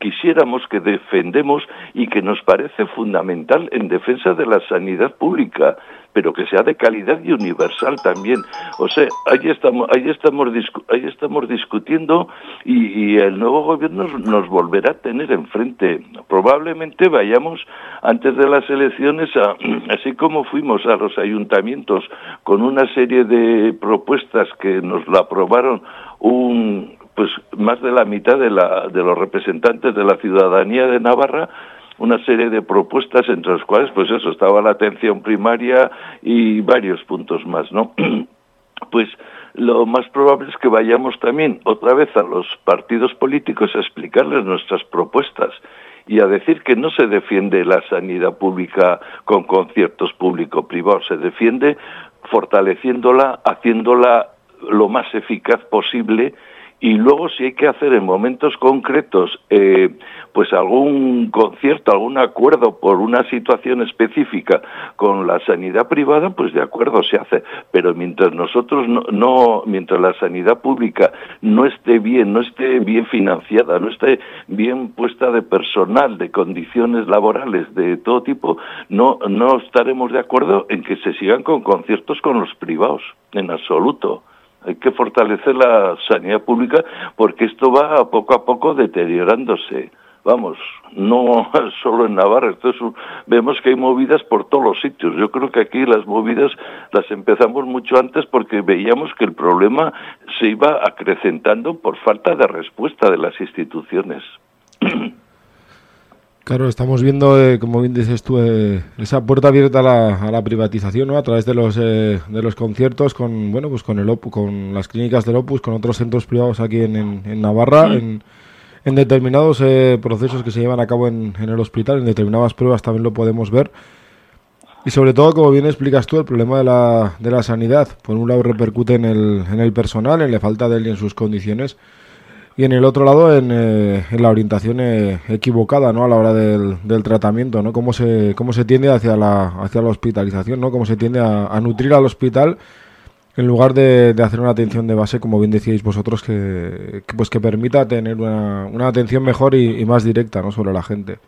quisiéramos, que defendemos y que nos parece fundamental en defensa de la sanidad pública pero que sea de calidad y universal también. O sea, ahí estamos, ahí estamos, ahí estamos discutiendo y, el nuevo gobierno nos volverá a tener enfrente. Probablemente vayamos antes de las elecciones, a, así como fuimos a los ayuntamientos con una serie de propuestas que nos la aprobaron un pues más de la mitad de, la, de los representantes de la ciudadanía de Navarra, una serie de propuestas entre las cuales, pues eso, estaba la atención primaria y varios puntos más, ¿no? pues lo más probable es que vayamos también otra vez a los partidos políticos a explicarles nuestras propuestas y a decir que no se defiende la sanidad pública con conciertos público-privados, se defiende fortaleciéndola, haciéndola lo más eficaz posible y luego si hay que hacer en momentos concretos eh, pues algún concierto, algún acuerdo por una situación específica con la sanidad privada, pues de acuerdo se hace, pero mientras nosotros no, no mientras la sanidad pública no esté bien, no esté bien financiada, no esté bien puesta de personal, de condiciones laborales de todo tipo, no no estaremos de acuerdo en que se sigan con conciertos con los privados en absoluto. Hay que fortalecer la sanidad pública porque esto va poco a poco deteriorándose. Vamos, no solo en Navarra, esto vemos que hay movidas por todos los sitios. Yo creo que aquí las movidas las empezamos mucho antes porque veíamos que el problema se iba acrecentando por falta de respuesta de las instituciones. Claro, estamos viendo, eh, como bien dices tú, eh, esa puerta abierta a la, a la, privatización, ¿no? A través de los eh, de los conciertos con, bueno, pues con el Opus, con las clínicas del Opus, con otros centros privados aquí en, en, Navarra, en, en, determinados procesos que se llevan a cabo en, en, el hospital, en determinadas pruebas también lo podemos ver. Y sobre todo, como bien explicas tú, el problema de la, de la sanidad. Por un lado repercute en el, en el personal, en la falta de él y en sus condiciones y en el otro lado en, eh, en la orientación eh, equivocada no a la hora del, tratamiento no cómo se cómo se tiende hacia la hacia la hospitalización no cómo se tiende a, nutrir al hospital en lugar de, de, hacer una atención de base como bien decíais vosotros que, pues que permita tener una, una atención mejor y, y más directa no sobre la gente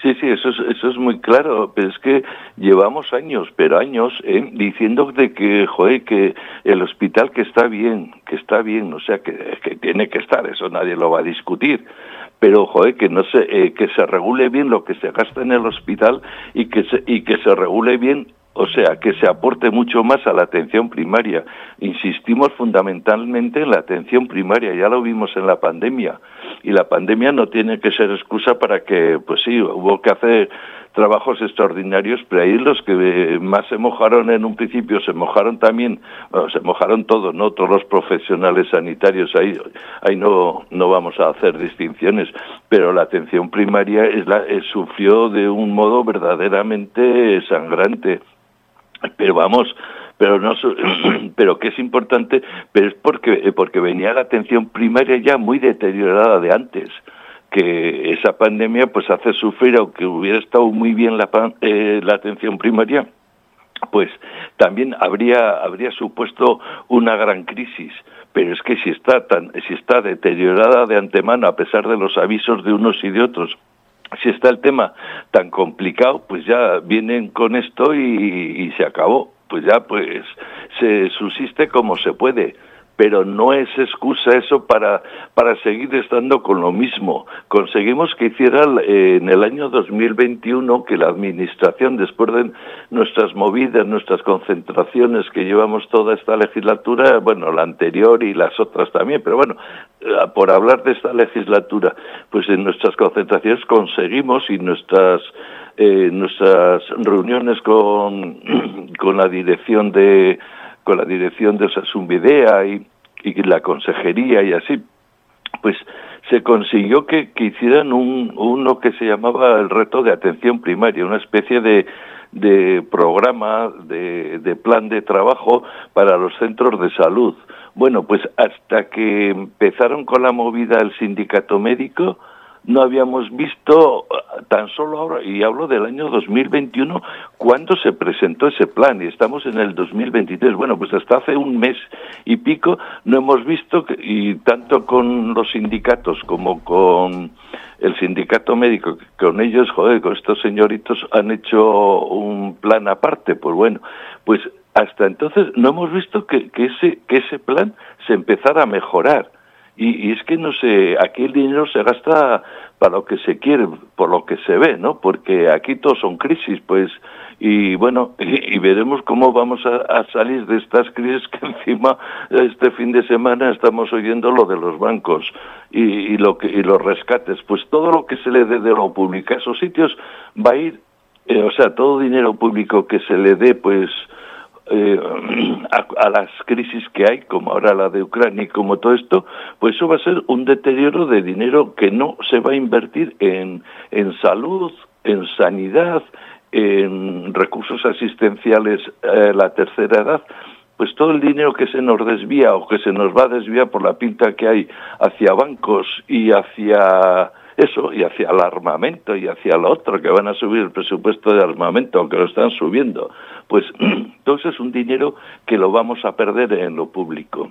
Sí, sí, eso es, eso es muy claro, pero es que llevamos años, pero años, eh, diciendo de que, joder, que el hospital que está bien, que está bien, o sea, que, que tiene que estar, eso nadie lo va a discutir, pero, joder, que no se, eh, que se regule bien lo que se gasta en el hospital y que se, y que se regule bien o sea, que se aporte mucho más a la atención primaria. Insistimos fundamentalmente en la atención primaria, ya lo vimos en la pandemia, y la pandemia no tiene que ser excusa para que, pues sí, hubo que hacer trabajos extraordinarios, pero ahí los que más se mojaron en un principio, se mojaron también, se mojaron todos, ¿no? Todos los profesionales sanitarios, ahí, ahí no, no vamos a hacer distinciones, pero la atención primaria es la, sufrió de un modo verdaderamente sangrante pero vamos, pero no pero que es importante, pero es porque porque venía la atención primaria ya muy deteriorada de antes que esa pandemia pues hace sufrir aunque hubiera estado muy bien la eh, la atención primaria pues también habría habría supuesto una gran crisis. Pero es que si está tan si está deteriorada de antemano a pesar de los avisos de unos y de otros si está el tema tan complicado, pues ya vienen con esto y, se acabó. Pues ya pues se subsiste como se puede. Pero no es excusa eso para, para seguir estando con lo mismo. Conseguimos que hiciera eh, en el año 2021 que la Administración, después de nuestras movidas, nuestras concentraciones que llevamos toda esta legislatura, bueno, la anterior y las otras también, pero bueno, eh, por hablar de esta legislatura, pues en nuestras concentraciones conseguimos y nuestras eh, nuestras reuniones con, con la dirección de con la dirección de Sasumbidea y, y la consejería y así, pues se consiguió que, que hicieran un, uno que se llamaba el reto de atención primaria, una especie de, de programa, de, de plan de trabajo para los centros de salud. Bueno, pues hasta que empezaron con la movida el sindicato médico, no habíamos visto eh, tan solo ahora, y hablo del año 2021, cuando se presentó ese plan, y estamos en el 2023. Bueno, pues hasta hace un mes y pico no hemos visto, y tanto con los sindicatos como con el sindicato médico, con ellos, joder, con estos señoritos han hecho un plan aparte, pues bueno, pues hasta entonces no hemos visto que, ese, que ese plan se empezara a mejorar y, es que no sé, aquí el dinero se gasta para lo que se quiere, por lo que se ve, ¿no? Porque aquí todos son crisis, pues, y bueno, y, veremos cómo vamos a, salir de estas crisis que encima este fin de semana estamos oyendo lo de los bancos y, lo que, y los rescates. Pues todo lo que se le dé de lo público a esos sitios va a ir, eh, o sea, todo dinero público que se le dé, pues, eh, a, las crisis que hay, como ahora la de Ucrania y como todo esto, pues eso va a ser un deterioro de dinero que no se va a invertir en, en salud, en sanidad, en recursos asistenciales a la tercera edad, pues todo el dinero que se nos desvía o que se nos va a desviar por la pinta que hay hacia bancos y hacia eso, y hacia el armamento y hacia lo otro, que van a subir el presupuesto de armamento, aunque lo están subiendo, pues entonces es un dinero que lo vamos a perder en lo público,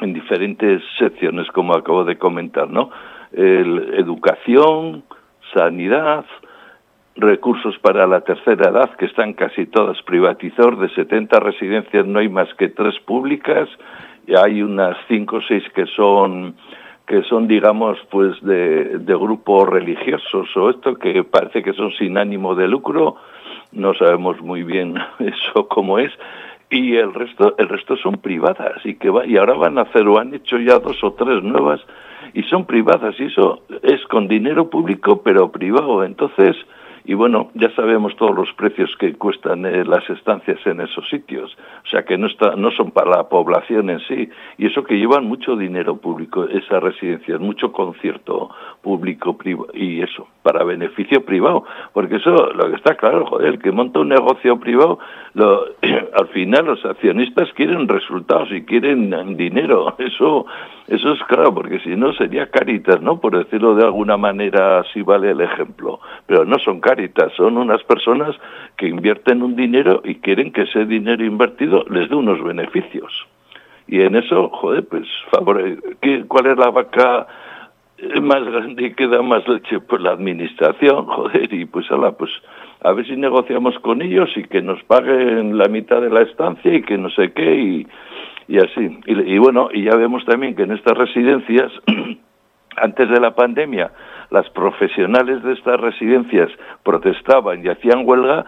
en diferentes secciones, como acabo de comentar, ¿no? educación, sanidad, recursos para la tercera edad, que están casi todas privatizados, de 70 residencias no hay más que tres públicas, y hay unas cinco o seis que son que son, digamos, pues de, de, grupos religiosos o esto, que parece que son sin ánimo de lucro, no sabemos muy bien eso cómo es, y el resto, el resto son privadas, y que va, y ahora van a hacer, o han hecho ya dos o tres nuevas, y son privadas, y eso es con dinero público, pero privado, entonces, y bueno, ya sabemos todos los precios que cuestan eh, las estancias en esos sitios, o sea que no, está, no son para la población en sí, y eso que llevan mucho dinero público, esas residencias, mucho concierto público y eso, para beneficio privado, porque eso lo que está claro, joder, el que monta un negocio privado, al final los accionistas quieren resultados y quieren dinero, eso, eso es claro, porque si no sería Caritas, ¿no? Por decirlo de alguna manera, así vale el ejemplo, pero no son Caritas son unas personas que invierten un dinero y quieren que ese dinero invertido les dé unos beneficios. Y en eso, joder, pues, favore, ¿cuál es la vaca más grande y que da más leche? Pues la administración, joder, y pues, ala, pues a ver si negociamos con ellos y que nos paguen la mitad de la estancia y que no sé qué y, y así. y bueno, y ya vemos también que en estas residencias, antes de la pandemia, las profesionales de estas residencias protestaban y hacían huelga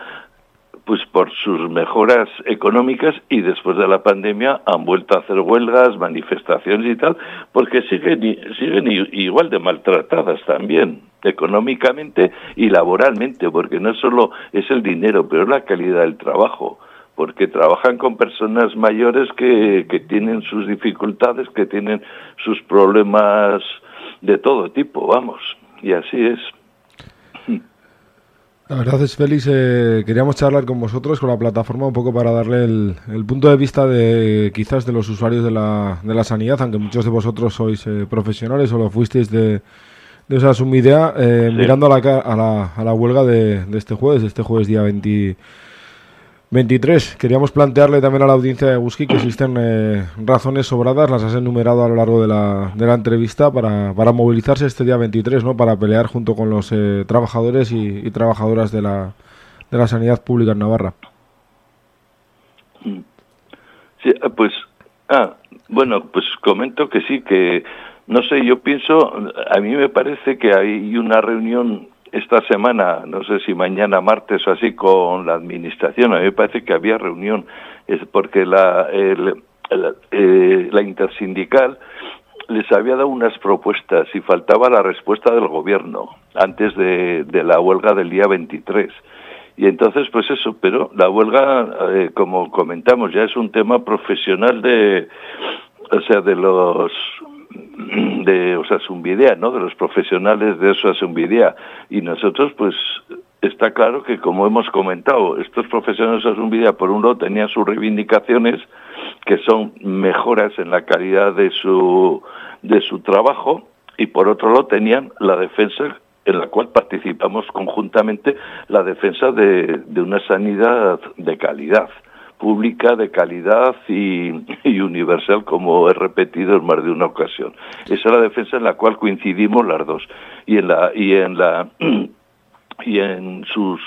pues por sus mejoras económicas y después de la pandemia han vuelto a hacer huelgas, manifestaciones y tal, porque siguen, siguen igual de maltratadas también, económicamente y laboralmente, porque no solo es el dinero, pero la calidad del trabajo, porque trabajan con personas mayores que, que tienen sus dificultades, que tienen sus problemas de todo tipo, vamos y así es. La verdad es, Félix, eh, queríamos charlar con vosotros, con la plataforma, un poco para darle el, punto de vista de quizás de los usuarios de la, de la sanidad, aunque muchos de vosotros sois eh, profesionales o lo fuisteis de, de esa sumidea, eh, mirando a la, a la, a la huelga de, de, este jueves, este jueves día 20, 23. Queríamos plantearle también a la audiencia de Guski que existen eh, razones sobradas, las has enumerado a lo largo de la, de la entrevista, para, para, movilizarse este día 23, ¿no? para pelear junto con los eh, trabajadores y, trabajadoras de la, de la sanidad pública en Navarra. Sí, eh, pues, ah, Bueno, pues comento que sí, que no sé, yo pienso, a mí me parece que hay una reunión esta semana, no sé si mañana martes o así, con la administración. A mí me parece que había reunión, es porque la, el, eh, la intersindical les había dado unas propuestas y faltaba la respuesta del gobierno antes de, de la huelga del día 23. Y entonces, pues eso, pero la huelga, eh, como comentamos, ya es un tema profesional de, o sea, de los de Osasumvidea, ¿no? De los profesionales de Osasumvidea. Y nosotros, pues, está claro que, como hemos comentado, estos profesionales de Osasumvidea, por un lado, tenían sus reivindicaciones, que son mejoras en la calidad de su, de su trabajo, y por otro lado, tenían la defensa en la cual participamos conjuntamente la defensa de, de una sanidad de calidad pública de calidad y, universal, como he repetido en más de una ocasión. Esa es la defensa en la cual coincidimos las dos. Y en la, y en la y en sus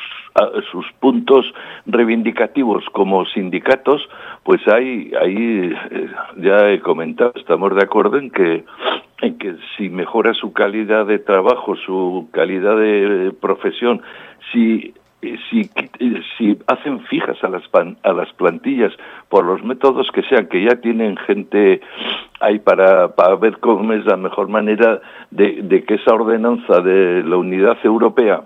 sus puntos reivindicativos como sindicatos, pues hay, ahí eh, ya he comentado, estamos de acuerdo en que en que si mejora su calidad de trabajo, su calidad de profesión, si si, si hacen fijas a las, a las plantillas por los métodos que sean, que ya tienen gente ahí para, para ver cómo es la mejor manera de, de que esa ordenanza de la unidad europea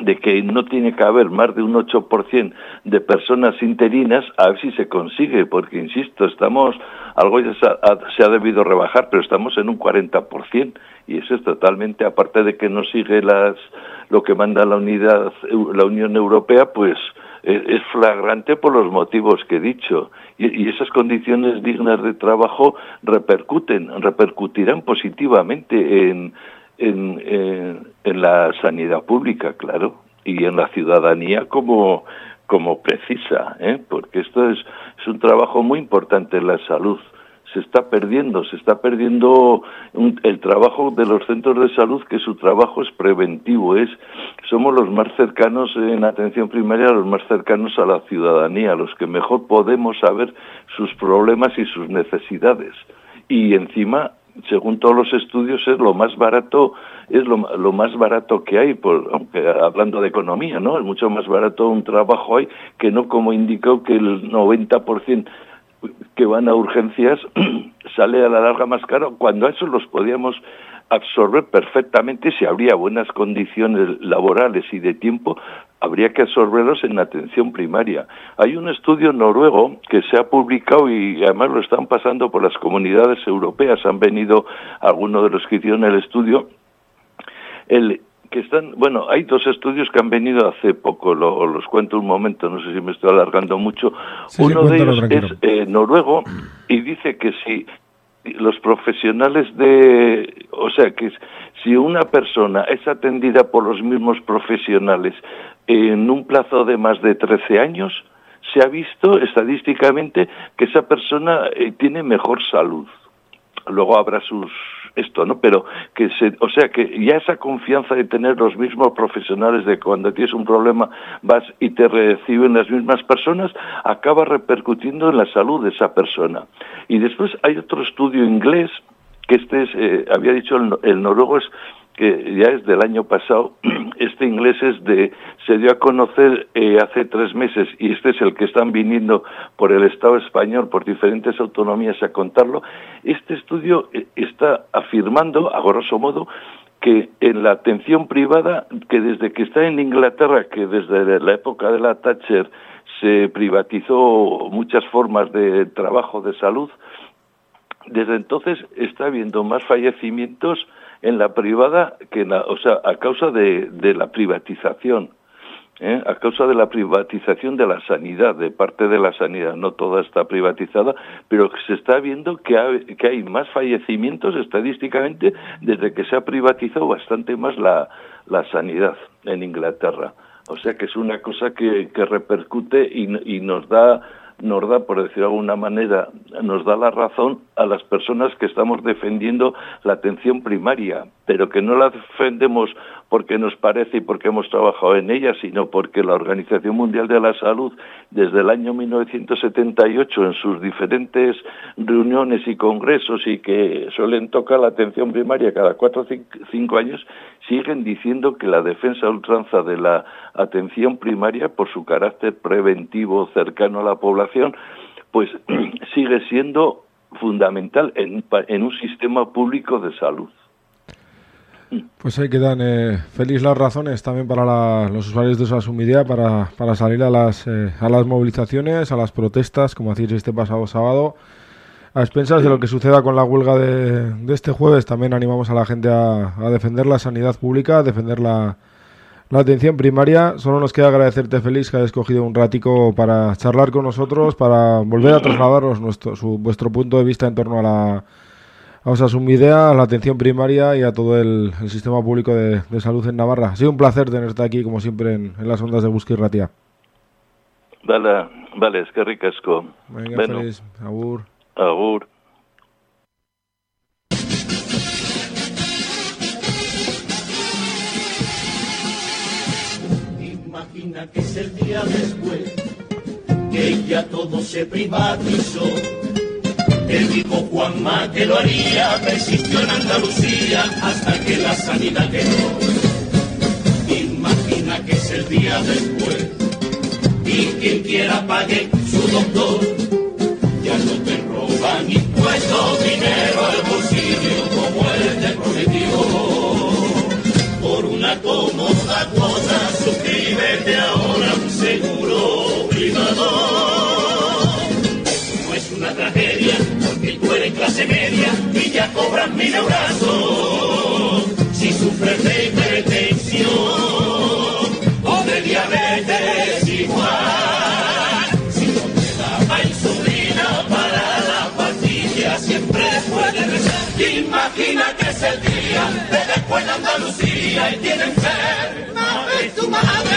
de que no tiene que haber más de un 8% de personas interinas, a ver si se consigue, porque, insisto, estamos, algo ya se ha, se ha debido rebajar, pero estamos en un 40%, y eso es totalmente, aparte de que no sigue las, lo que manda la unidad, la Unión Europea, pues e, es flagrante por los motivos que he dicho. Y, esas condiciones dignas de trabajo repercuten, repercutirán positivamente en, en, en, la sanidad pública, claro, y en la ciudadanía como, como precisa, ¿eh? porque esto es, es un trabajo muy importante en la salud. Se está perdiendo, se está perdiendo el trabajo de los centros de salud, que su trabajo es preventivo, es somos los más cercanos en atención primaria, los más cercanos a la ciudadanía, los que mejor podemos saber sus problemas y sus necesidades. Y encima según todos los estudios, es lo más barato, es lo, más barato que hay, por, aunque hablando de economía, ¿no? Es mucho más barato un trabajo hoy que no como indicó que el 90% que van a urgencias sale a la larga más caro, cuando a eso los podíamos absorber perfectamente si habría buenas condiciones laborales y de tiempo, habría que absorberlos en atención primaria. Hay un estudio noruego que se ha publicado y además lo están pasando por las comunidades europeas, han venido algunos de los que hicieron el estudio, el que están, bueno, hay dos estudios que han venido hace poco, lo, los cuento un momento, no sé si me estoy alargando mucho. Uno de ellos es eh, noruego y dice que si los profesionales de, o sea, que si una persona es atendida por los mismos profesionales en un plazo de más de 13 años, se ha visto estadísticamente que esa persona eh, tiene mejor salud. Luego habrá sus esto, ¿no? Pero que se, o sea, que ya esa confianza de tener los mismos profesionales de cuando tienes un problema vas y te reciben las mismas personas, acaba repercutiendo en la salud de esa persona. Y después hay otro estudio inglés que este es, eh, había dicho el, el noruego es que ya es del año pasado, este inglés es de, se dio a conocer eh, hace tres meses y este es el que están viniendo por el Estado español, por diferentes autonomías a contarlo, este estudio eh, está afirmando, a grosso modo, que en la atención privada, que desde que está en Inglaterra, que desde la época de la Thatcher se privatizó muchas formas de trabajo de salud, desde entonces está habiendo más fallecimientos en la privada que la, o sea, a causa de, la privatización. ¿eh? a causa de la privatización de la sanidad, de parte de la sanidad, no toda está privatizada, pero se está viendo que, hay más fallecimientos estadísticamente desde que se ha privatizado bastante más la, la sanidad en Inglaterra. O sea que es una cosa que, repercute y nos da nos da, por decir de alguna manera, nos da la razón a las personas que estamos defendiendo la atención primaria, pero que no la defendemos porque nos parece y porque hemos trabajado en ella, sino porque la Organización Mundial de la Salud, desde el año 1978, en sus diferentes reuniones y congresos y que suelen tocar la atención primaria cada cuatro o cinco años, siguen diciendo que la defensa ultranza de la atención primaria, por su carácter preventivo cercano a la población, pues sigue siendo fundamental en, un sistema público de salud. Pues ahí quedan eh, feliz las razones también para los usuarios de Sasumidia para, para salir a las, eh, a las movilizaciones, a las protestas, como hacéis este pasado sábado. A expensas de lo que suceda con la huelga de, este jueves, también animamos a la gente a, defender la sanidad pública, a defender la, la atención primaria. Solo nos queda agradecerte, Félix, que hayas cogido un ratico para charlar con nosotros, para volver a trasladaros nuestro, su, vuestro punto de vista en torno a la a su idea, a la atención primaria y a todo el, sistema público de, salud en Navarra. Ha sido un placer tenerte aquí, como siempre, en, las ondas de Busque y Ratia. Vale, vale, es que ricasco. Venga, Félix, agur. Agur. que es el día después que ya todo se privatizó. El dijo Juanma que lo haría, persistió en Andalucía hasta que la sanidad quedó. Imagina que es el día después y quien quiera pague su doctor. Ya no te roban impuestos, dinero al clase media y ya cobras mil euros. Si sufres de hipertensión o de diabetes igual, si no te da insulina para la pastilla, siempre puedes rezar. Imagina que es el día de después de Andalucía y tiene enferma de tu madre.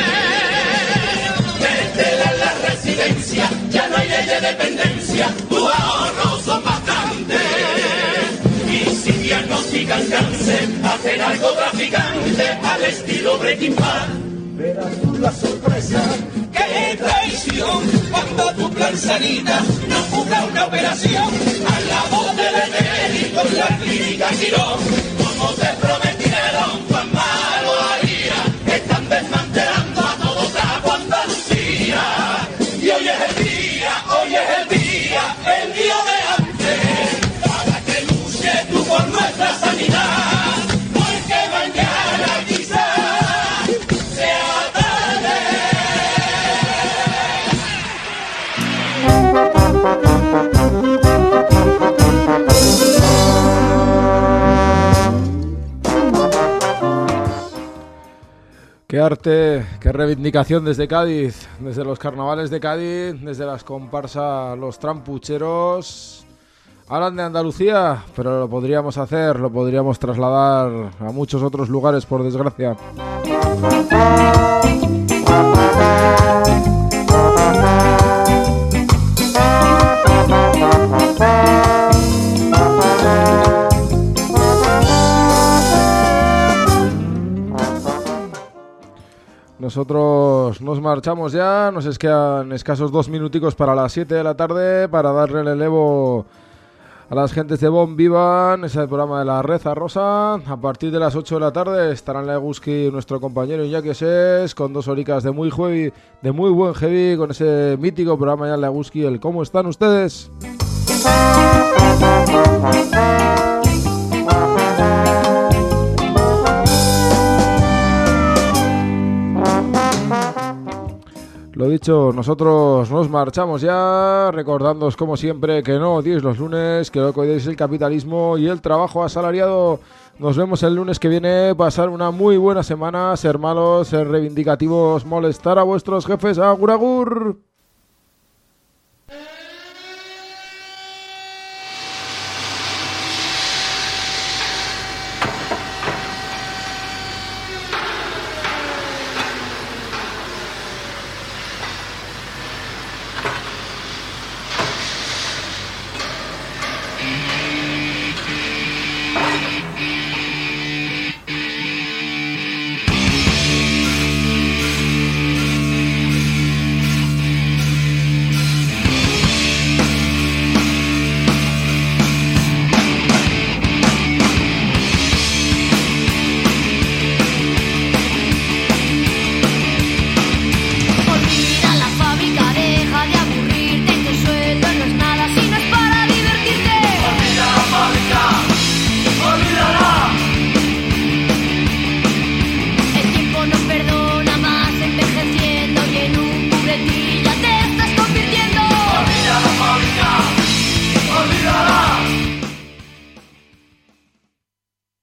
Métela en la residencia, ya no hay ley de dependencia, tu ahorros son bastantes. Hacen algo traficante al estilo Breaking Bad. Verás tú la sorpresa ¡Qué traición! Cuando tu plan sanita no cubra una operación a la voz del médico en la clínica Girón, como te prometieron, Qué arte, qué reivindicación desde Cádiz, desde los carnavales de Cádiz, desde las comparsas, los trampucheros. Hablan de Andalucía, pero lo podríamos hacer, lo podríamos trasladar a muchos otros lugares, por desgracia. Nosotros nos marchamos ya, nos quedan escasos dos minuticos para las 7 de la tarde para darle el elevo a las gentes de Bon Vivan, ese es el programa de la Reza Rosa. A partir de las 8 de la tarde estarán Leguski nuestro compañero Iñaki Ses con dos horicas de muy, heavy, de muy buen heavy, con ese mítico programa ya Leguski, el ¿Cómo están ustedes? Lo dicho, nosotros nos marchamos ya, recordándoos como siempre que no odiéis los lunes, que que odiéis el capitalismo y el trabajo asalariado. Nos vemos el lunes que viene, pasar una muy buena semana, ser malos, ser reivindicativos, molestar a vuestros jefes, agur agur.